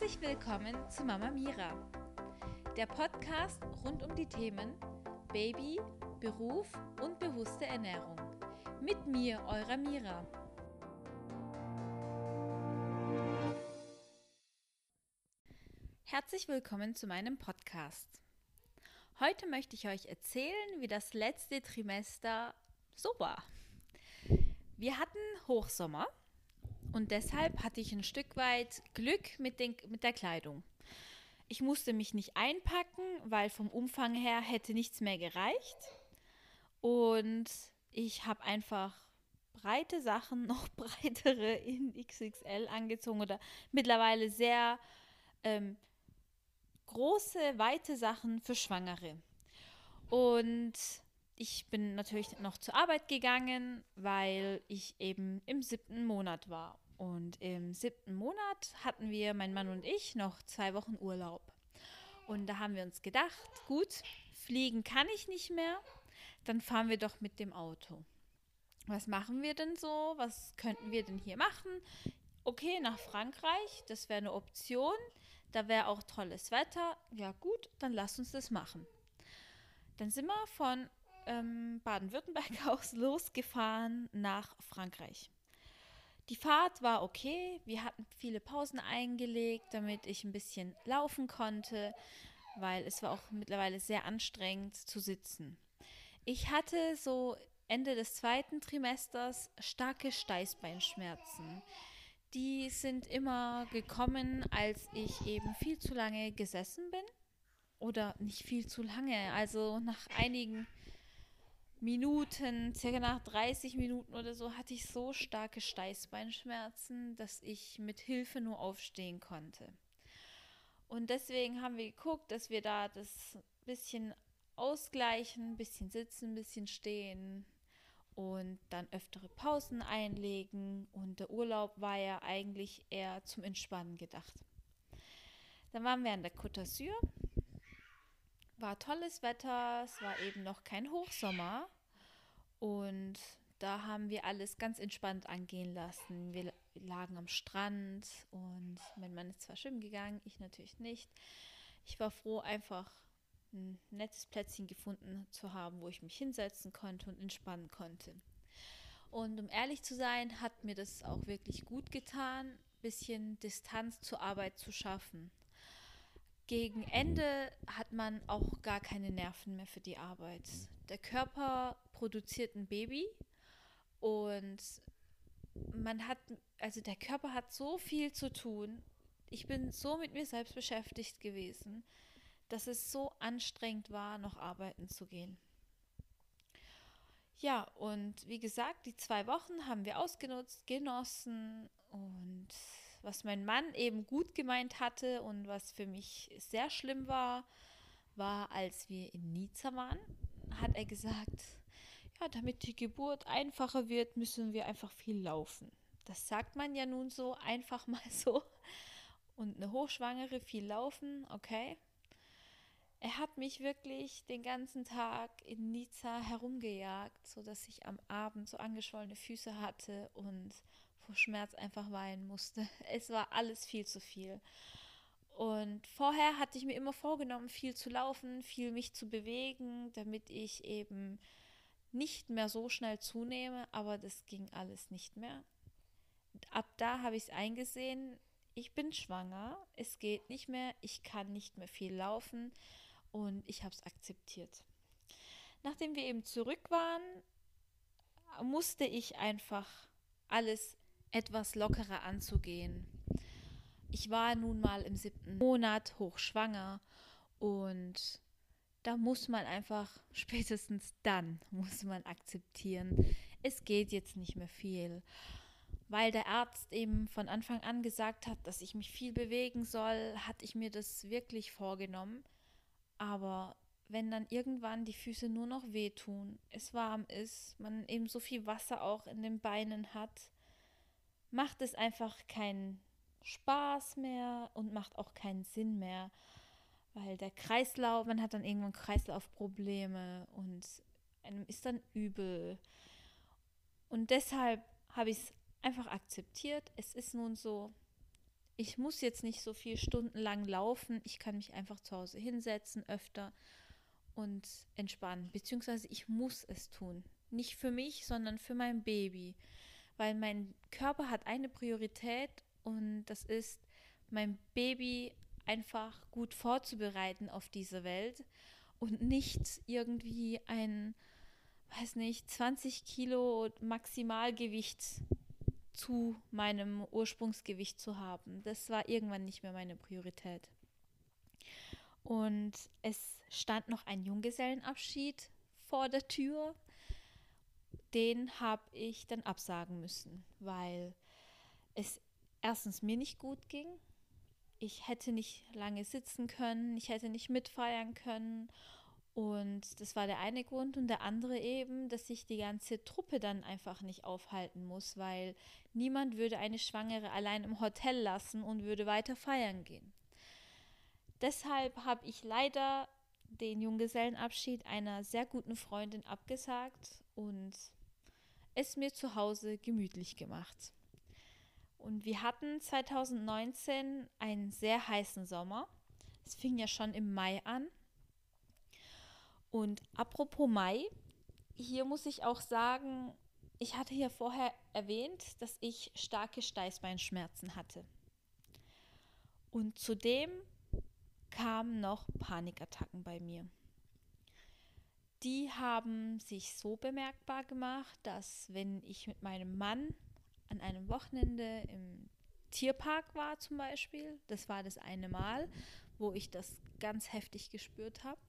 Herzlich willkommen zu Mama Mira, der Podcast rund um die Themen Baby, Beruf und bewusste Ernährung. Mit mir, eurer Mira. Herzlich willkommen zu meinem Podcast. Heute möchte ich euch erzählen, wie das letzte Trimester so war. Wir hatten Hochsommer und deshalb hatte ich ein Stück weit Glück mit, den, mit der Kleidung. Ich musste mich nicht einpacken, weil vom Umfang her hätte nichts mehr gereicht. Und ich habe einfach breite Sachen, noch breitere in XXL angezogen oder mittlerweile sehr ähm, große, weite Sachen für Schwangere. Und ich bin natürlich noch zur Arbeit gegangen, weil ich eben im siebten Monat war. Und im siebten Monat hatten wir, mein Mann und ich, noch zwei Wochen Urlaub. Und da haben wir uns gedacht, gut, fliegen kann ich nicht mehr, dann fahren wir doch mit dem Auto. Was machen wir denn so? Was könnten wir denn hier machen? Okay, nach Frankreich, das wäre eine Option. Da wäre auch tolles Wetter. Ja gut, dann lass uns das machen. Dann sind wir von ähm, Baden-Württemberg aus losgefahren nach Frankreich. Die Fahrt war okay. Wir hatten viele Pausen eingelegt, damit ich ein bisschen laufen konnte, weil es war auch mittlerweile sehr anstrengend zu sitzen. Ich hatte so Ende des zweiten Trimesters starke Steißbeinschmerzen. Die sind immer gekommen, als ich eben viel zu lange gesessen bin. Oder nicht viel zu lange, also nach einigen Minuten, circa nach 30 Minuten oder so, hatte ich so starke Steißbeinschmerzen, dass ich mit Hilfe nur aufstehen konnte. Und deswegen haben wir geguckt, dass wir da das bisschen ausgleichen, ein bisschen sitzen, ein bisschen stehen und dann öftere Pausen einlegen. Und der Urlaub war ja eigentlich eher zum Entspannen gedacht. Dann waren wir an der Côte d'Azur war tolles Wetter, es war eben noch kein Hochsommer und da haben wir alles ganz entspannt angehen lassen. Wir lagen am Strand und mein Mann ist zwar schwimmen gegangen, ich natürlich nicht. Ich war froh, einfach ein nettes Plätzchen gefunden zu haben, wo ich mich hinsetzen konnte und entspannen konnte. Und um ehrlich zu sein, hat mir das auch wirklich gut getan, ein bisschen Distanz zur Arbeit zu schaffen gegen Ende hat man auch gar keine Nerven mehr für die Arbeit. Der Körper produziert ein Baby und man hat, also der Körper hat so viel zu tun. Ich bin so mit mir selbst beschäftigt gewesen, dass es so anstrengend war, noch arbeiten zu gehen. Ja, und wie gesagt, die zwei Wochen haben wir ausgenutzt, genossen und was mein Mann eben gut gemeint hatte und was für mich sehr schlimm war, war, als wir in Nizza waren, hat er gesagt, ja, damit die Geburt einfacher wird, müssen wir einfach viel laufen. Das sagt man ja nun so einfach mal so. Und eine Hochschwangere viel laufen, okay. Er hat mich wirklich den ganzen Tag in Nizza herumgejagt, sodass ich am Abend so angeschwollene Füße hatte und vor Schmerz einfach weinen musste. Es war alles viel zu viel. Und vorher hatte ich mir immer vorgenommen, viel zu laufen, viel mich zu bewegen, damit ich eben nicht mehr so schnell zunehme, aber das ging alles nicht mehr. Ab da habe ich es eingesehen, ich bin schwanger, es geht nicht mehr, ich kann nicht mehr viel laufen und ich habe es akzeptiert. Nachdem wir eben zurück waren, musste ich einfach alles etwas lockerer anzugehen. Ich war nun mal im siebten Monat hochschwanger und da muss man einfach, spätestens dann muss man akzeptieren, es geht jetzt nicht mehr viel. Weil der Arzt eben von Anfang an gesagt hat, dass ich mich viel bewegen soll, hatte ich mir das wirklich vorgenommen. Aber wenn dann irgendwann die Füße nur noch wehtun, es warm ist, man eben so viel Wasser auch in den Beinen hat, macht es einfach keinen Spaß mehr und macht auch keinen Sinn mehr, weil der Kreislauf, man hat dann irgendwann Kreislaufprobleme und einem ist dann übel. Und deshalb habe ich es einfach akzeptiert. Es ist nun so, ich muss jetzt nicht so viele Stunden lang laufen. Ich kann mich einfach zu Hause hinsetzen öfter und entspannen. Beziehungsweise ich muss es tun. Nicht für mich, sondern für mein Baby. Weil mein Körper hat eine Priorität und das ist, mein Baby einfach gut vorzubereiten auf diese Welt und nicht irgendwie ein, weiß nicht, 20 Kilo Maximalgewicht zu meinem Ursprungsgewicht zu haben. Das war irgendwann nicht mehr meine Priorität. Und es stand noch ein Junggesellenabschied vor der Tür. Den habe ich dann absagen müssen, weil es erstens mir nicht gut ging. Ich hätte nicht lange sitzen können, ich hätte nicht mitfeiern können und das war der eine Grund. Und der andere eben, dass ich die ganze Truppe dann einfach nicht aufhalten muss, weil niemand würde eine Schwangere allein im Hotel lassen und würde weiter feiern gehen. Deshalb habe ich leider den Junggesellenabschied einer sehr guten Freundin abgesagt und es mir zu Hause gemütlich gemacht. Und wir hatten 2019 einen sehr heißen Sommer. Es fing ja schon im Mai an und apropos Mai, hier muss ich auch sagen, ich hatte ja vorher erwähnt, dass ich starke Steißbeinschmerzen hatte. Und zudem kamen noch Panikattacken bei mir. Die haben sich so bemerkbar gemacht, dass wenn ich mit meinem Mann an einem Wochenende im Tierpark war zum Beispiel, das war das eine Mal, wo ich das ganz heftig gespürt habe,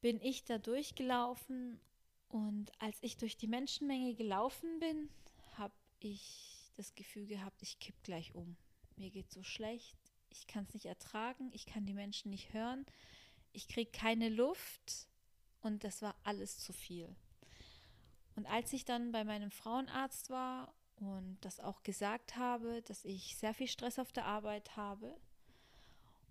bin ich da durchgelaufen und als ich durch die Menschenmenge gelaufen bin, habe ich das Gefühl gehabt, ich kipp gleich um. Mir geht so schlecht, ich kann es nicht ertragen, ich kann die Menschen nicht hören, ich kriege keine Luft und das war alles zu viel. Und als ich dann bei meinem Frauenarzt war und das auch gesagt habe, dass ich sehr viel Stress auf der Arbeit habe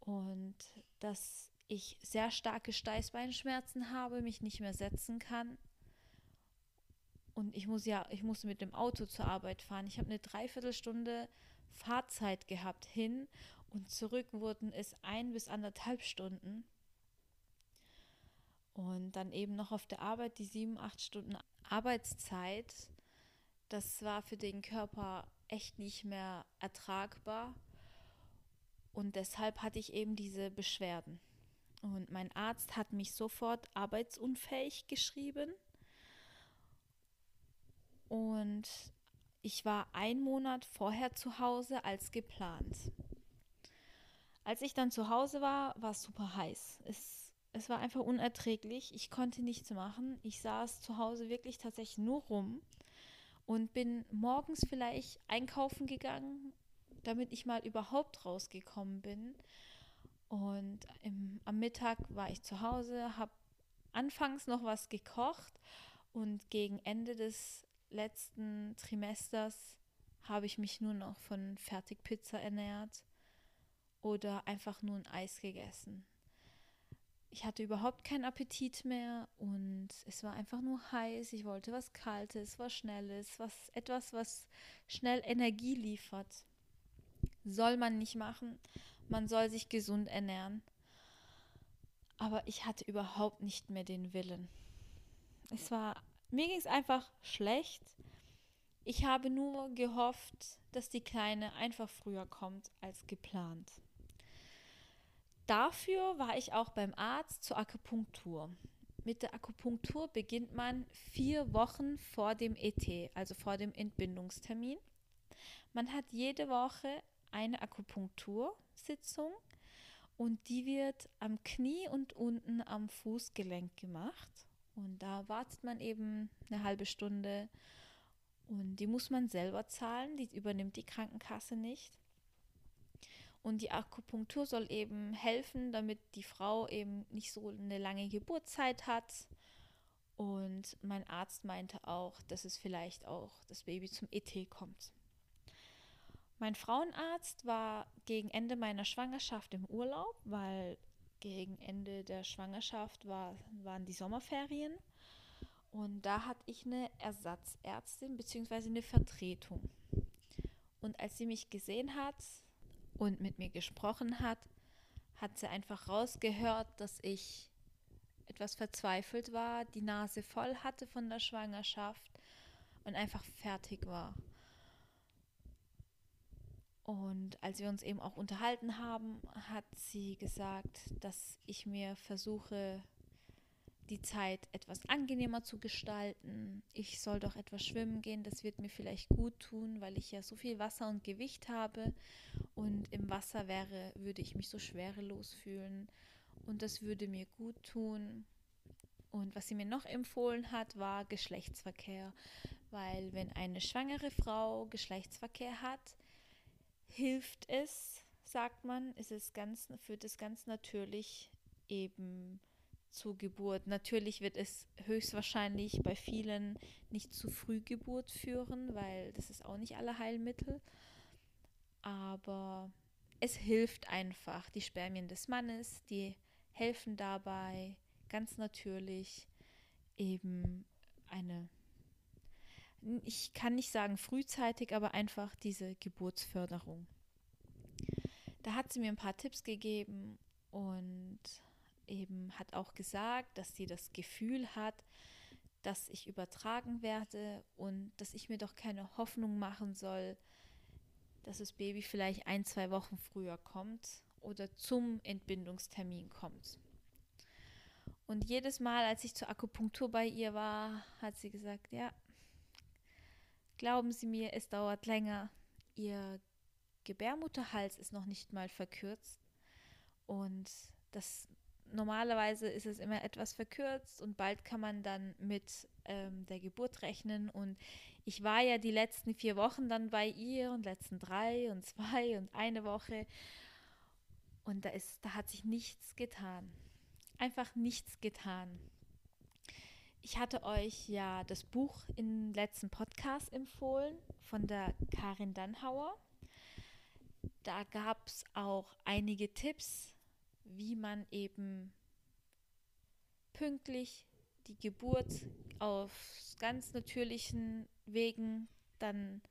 und dass ich sehr starke Steißbeinschmerzen habe, mich nicht mehr setzen kann. Und ich muss ja, ich musste mit dem Auto zur Arbeit fahren. Ich habe eine Dreiviertelstunde Fahrzeit gehabt hin und zurück wurden es ein bis anderthalb Stunden. Und dann eben noch auf der Arbeit die sieben, acht Stunden Arbeitszeit. Das war für den Körper echt nicht mehr ertragbar. Und deshalb hatte ich eben diese Beschwerden. Und mein Arzt hat mich sofort arbeitsunfähig geschrieben. Und ich war ein Monat vorher zu Hause als geplant. Als ich dann zu Hause war, war es super heiß. Es, es war einfach unerträglich. Ich konnte nichts machen. Ich saß zu Hause wirklich tatsächlich nur rum und bin morgens vielleicht einkaufen gegangen, damit ich mal überhaupt rausgekommen bin. Und im, am Mittag war ich zu Hause, habe anfangs noch was gekocht und gegen Ende des letzten Trimesters habe ich mich nur noch von Fertigpizza ernährt oder einfach nur ein Eis gegessen. Ich hatte überhaupt keinen Appetit mehr und es war einfach nur heiß. Ich wollte was Kaltes, was Schnelles, was etwas, was schnell Energie liefert. Soll man nicht machen man soll sich gesund ernähren. Aber ich hatte überhaupt nicht mehr den Willen. Es war, mir ging es einfach schlecht. Ich habe nur gehofft, dass die Kleine einfach früher kommt als geplant. Dafür war ich auch beim Arzt zur Akupunktur. Mit der Akupunktur beginnt man vier Wochen vor dem ET, also vor dem Entbindungstermin. Man hat jede Woche eine Akupunktursitzung und die wird am Knie und unten am Fußgelenk gemacht. Und da wartet man eben eine halbe Stunde und die muss man selber zahlen, die übernimmt die Krankenkasse nicht. Und die Akupunktur soll eben helfen, damit die Frau eben nicht so eine lange Geburtszeit hat. Und mein Arzt meinte auch, dass es vielleicht auch das Baby zum ET kommt. Mein Frauenarzt war gegen Ende meiner Schwangerschaft im Urlaub, weil gegen Ende der Schwangerschaft war, waren die Sommerferien. Und da hatte ich eine Ersatzärztin bzw. eine Vertretung. Und Und als sie mich gesehen hat und mit mir gesprochen hat, hat sie einfach rausgehört, dass ich etwas verzweifelt war, die Nase voll hatte von der Schwangerschaft und einfach fertig war. Und als wir uns eben auch unterhalten haben, hat sie gesagt, dass ich mir versuche, die Zeit etwas angenehmer zu gestalten. Ich soll doch etwas schwimmen gehen, das wird mir vielleicht gut tun, weil ich ja so viel Wasser und Gewicht habe und im Wasser wäre, würde ich mich so schwerelos fühlen und das würde mir gut tun. Und was sie mir noch empfohlen hat, war Geschlechtsverkehr, weil wenn eine schwangere Frau Geschlechtsverkehr hat, hilft es, sagt man, ist es ganz, führt es ganz natürlich eben zur Geburt. Natürlich wird es höchstwahrscheinlich bei vielen nicht zu Frühgeburt führen, weil das ist auch nicht alle Heilmittel. Aber es hilft einfach. Die Spermien des Mannes, die helfen dabei ganz natürlich eben eine, ich kann nicht sagen frühzeitig, aber einfach diese Geburtsförderung. Da hat sie mir ein paar Tipps gegeben und eben hat auch gesagt, dass sie das Gefühl hat, dass ich übertragen werde und dass ich mir doch keine Hoffnung machen soll, dass das Baby vielleicht ein, zwei Wochen früher kommt oder zum Entbindungstermin kommt. Und jedes Mal, als ich zur Akupunktur bei ihr war, hat sie gesagt, ja, glauben Sie mir, es dauert länger. Ihr Gebärmutterhals ist noch nicht mal verkürzt und das normalerweise ist es immer etwas verkürzt und bald kann man dann mit ähm, der Geburt rechnen. Und ich war ja die letzten vier Wochen dann bei ihr und letzten drei und zwei und eine Woche. Und da ist, da hat sich nichts getan. Einfach nichts getan. Ich hatte euch ja das Buch im letzten Podcast empfohlen von der Karin Dannhauer. Da gab es auch einige Tipps, wie man eben pünktlich die Geburt auf ganz natürlichen Wegen dann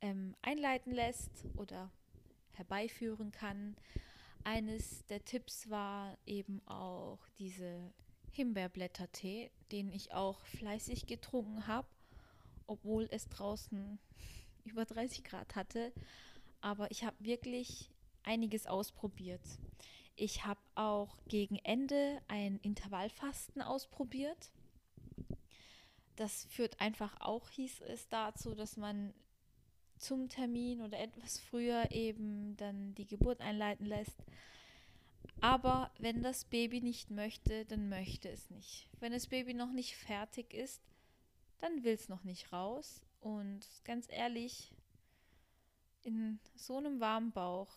ähm, einleiten lässt oder herbeiführen kann. Eines der Tipps war eben auch diese Himbeerblättertee, den ich auch fleißig getrunken habe, obwohl es draußen über 30 Grad hatte. Aber ich habe wirklich einiges ausprobiert. Ich habe auch gegen Ende ein Intervallfasten ausprobiert. Das führt einfach auch, hieß es, dazu, dass man zum Termin oder etwas früher eben dann die Geburt einleiten lässt. Aber wenn das Baby nicht möchte, dann möchte es nicht. Wenn das Baby noch nicht fertig ist, dann will es noch nicht raus. Und ganz ehrlich, in so einem warmen Bauch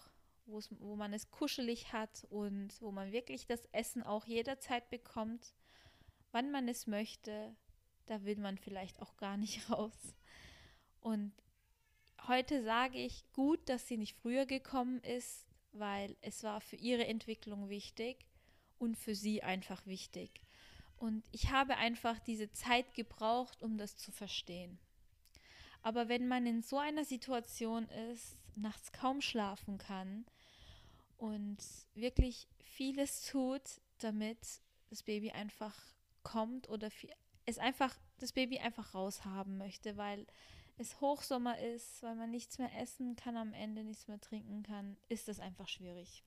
wo man es kuschelig hat und wo man wirklich das Essen auch jederzeit bekommt, wann man es möchte, da will man vielleicht auch gar nicht raus. Und heute sage ich gut, dass sie nicht früher gekommen ist, weil es war für ihre Entwicklung wichtig und für sie einfach wichtig. Und ich habe einfach diese Zeit gebraucht, um das zu verstehen. Aber wenn man in so einer Situation ist, nachts kaum schlafen kann, und wirklich vieles tut, damit das Baby einfach kommt oder es einfach das Baby einfach raushaben möchte, weil es Hochsommer ist, weil man nichts mehr essen kann am Ende, nichts mehr trinken kann, ist das einfach schwierig.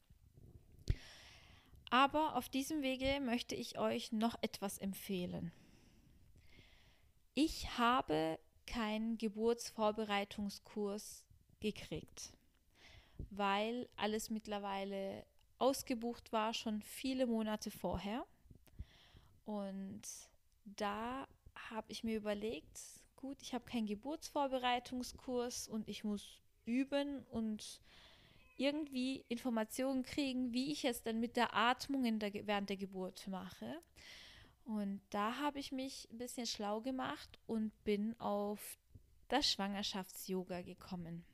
Aber auf diesem Wege möchte ich euch noch etwas empfehlen. Ich habe keinen Geburtsvorbereitungskurs gekriegt weil alles mittlerweile ausgebucht war, schon viele Monate vorher. Und da habe ich mir überlegt, gut, ich habe keinen Geburtsvorbereitungskurs und ich muss üben und irgendwie Informationen kriegen, wie ich es dann mit der Atmung der, während der Geburt mache. Und da habe ich mich ein bisschen schlau gemacht und bin auf das Schwangerschafts-Yoga gekommen.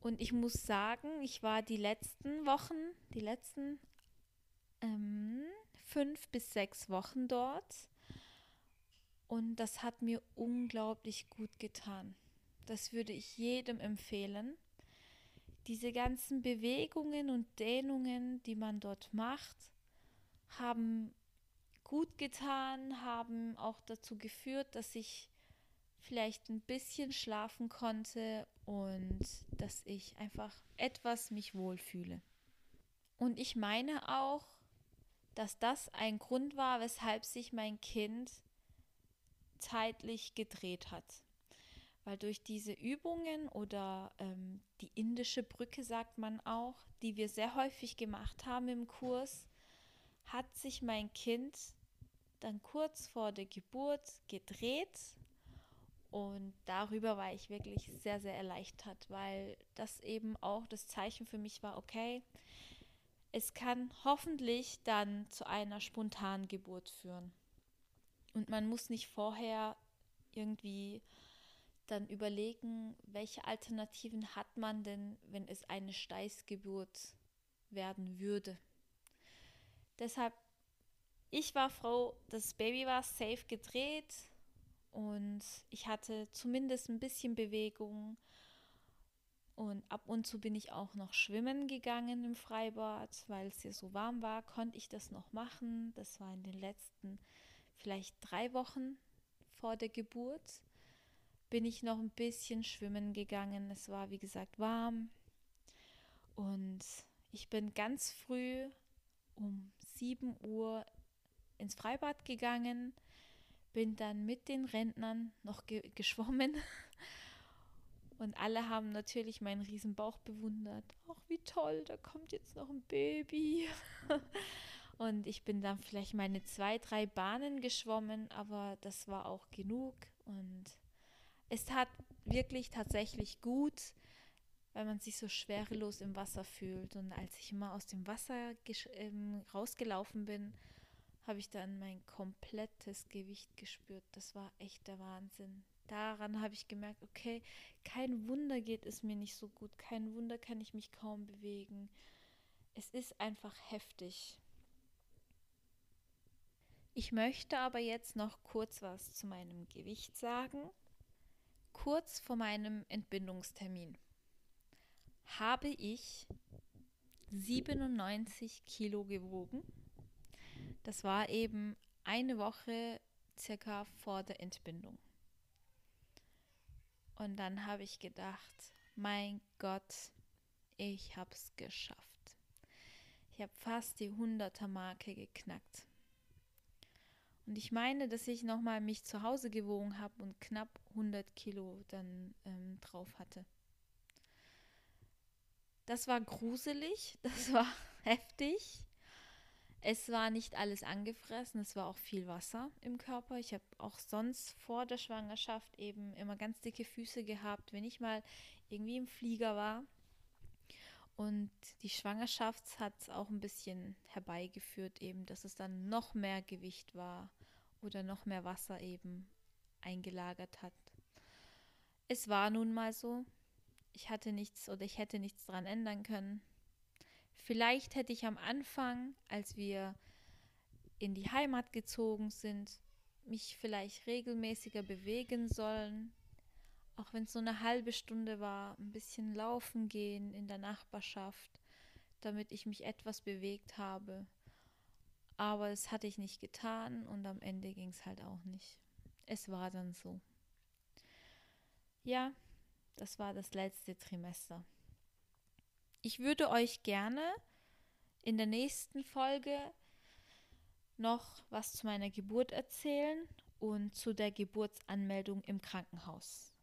Und ich muss sagen, ich war die letzten Wochen, die letzten ähm, fünf bis sechs Wochen dort. Und das hat mir unglaublich gut getan. Das würde ich jedem empfehlen. Diese ganzen Bewegungen und Dehnungen, die man dort macht, haben gut getan, haben auch dazu geführt, dass ich vielleicht ein bisschen schlafen konnte und dass ich einfach etwas mich wohlfühle. Und ich meine auch, dass das ein Grund war, weshalb sich mein Kind zeitlich gedreht hat. Weil durch diese Übungen oder ähm, die indische Brücke sagt man auch, die wir sehr häufig gemacht haben im Kurs, hat sich mein Kind dann kurz vor der Geburt gedreht und darüber war ich wirklich sehr, sehr erleichtert, weil das eben auch das Zeichen für mich war, okay, es kann hoffentlich dann zu einer spontanen Geburt führen. Und man muss nicht vorher irgendwie dann überlegen, welche Alternativen hat man denn, wenn es eine Steißgeburt werden würde. Deshalb, ich war froh, das Baby war safe gedreht und ich hatte zumindest ein bisschen Bewegung. Und ab und zu bin ich auch noch schwimmen gegangen im Freibad, weil es hier so warm war, konnte ich das noch machen. Das war in den letzten vielleicht drei Wochen vor der Geburt. Bin ich noch ein bisschen schwimmen gegangen. Es war, wie gesagt, warm. Und ich bin ganz früh um 7 Uhr ins Freibad gegangen bin dann mit den Rentnern noch ge geschwommen. Und alle haben natürlich meinen riesen Bauch bewundert. Ach, wie toll, da kommt jetzt noch ein Baby. Und ich bin dann vielleicht meine zwei, drei Bahnen geschwommen, aber das war auch genug. Und es tat wirklich tatsächlich gut, weil man sich so schwerelos im Wasser fühlt. Und als ich immer aus dem Wasser ähm, rausgelaufen bin, habe ich dann mein komplettes Gewicht gespürt. Das war echt der Wahnsinn. Daran habe ich gemerkt, okay, kein Wunder geht es mir nicht so gut, kein Wunder kann ich mich kaum bewegen. Es ist einfach heftig. Ich möchte aber jetzt noch kurz was zu meinem Gewicht sagen. Kurz vor meinem Entbindungstermin habe ich 97 Kilo gewogen das war eben eine Woche circa vor der Entbindung. Und dann habe ich gedacht, mein Gott, ich habe es geschafft. Ich habe fast die 100er Marke geknackt. Und ich meine, dass ich nochmal mich zu Hause gewogen habe und knapp 100 Kilo dann ähm, drauf hatte. Das war gruselig, das war heftig. Es war nicht alles angefressen, es war auch viel Wasser im Körper. Ich habe auch sonst vor der Schwangerschaft eben immer ganz dicke Füße gehabt, wenn ich mal irgendwie im Flieger war. Und die Schwangerschaft hat es auch ein bisschen herbeigeführt, eben, dass es dann noch mehr Gewicht war oder noch mehr Wasser eben eingelagert hat. Es war nun mal so. Ich hatte nichts oder ich hätte nichts dran ändern können. Vielleicht hätte ich am Anfang, als wir in die Heimat gezogen sind, mich vielleicht regelmäßiger bewegen sollen, auch wenn es so eine halbe Stunde war, ein bisschen laufen gehen in der Nachbarschaft, damit ich mich etwas bewegt habe. Aber das hatte ich nicht getan und am Ende ging es halt auch nicht. Es war dann so. Ja, das war das letzte Trimester. Ich würde euch gerne in der nächsten Folge noch was zu meiner Geburt erzählen und zu der Geburtsanmeldung im Krankenhaus.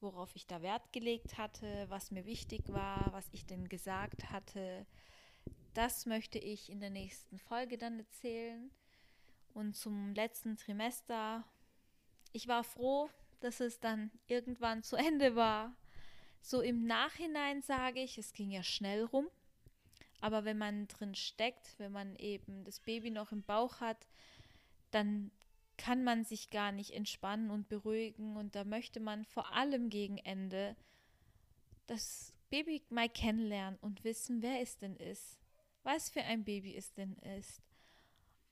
Worauf ich da Wert gelegt hatte, was mir wichtig war, was ich denn gesagt hatte. Das möchte ich in der nächsten Folge dann erzählen. Und zum letzten Trimester. Ich war froh, dass es dann irgendwann zu Ende war. So im Nachhinein sage ich, es ging ja schnell rum. Aber wenn man drin steckt, wenn man eben das Baby noch im Bauch hat, dann kann man sich gar nicht entspannen und beruhigen. Und da möchte man vor allem gegen Ende das Baby mal kennenlernen und wissen, wer es denn ist. Was für ein Baby es denn ist.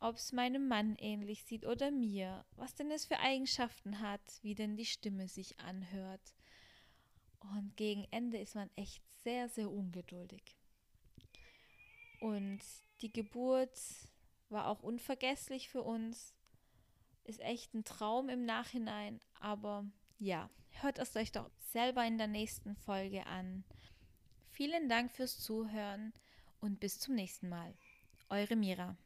Ob es meinem Mann ähnlich sieht oder mir. Was denn es für Eigenschaften hat. Wie denn die Stimme sich anhört Und gegen Ende ist man echt sehr, sehr ungeduldig. Und die Geburt war auch unvergesslich für uns. Ist echt ein Traum im Nachhinein, aber ja, hört es euch doch selber in der nächsten Folge an. Vielen Dank fürs Zuhören und bis zum nächsten Mal. Eure Mira.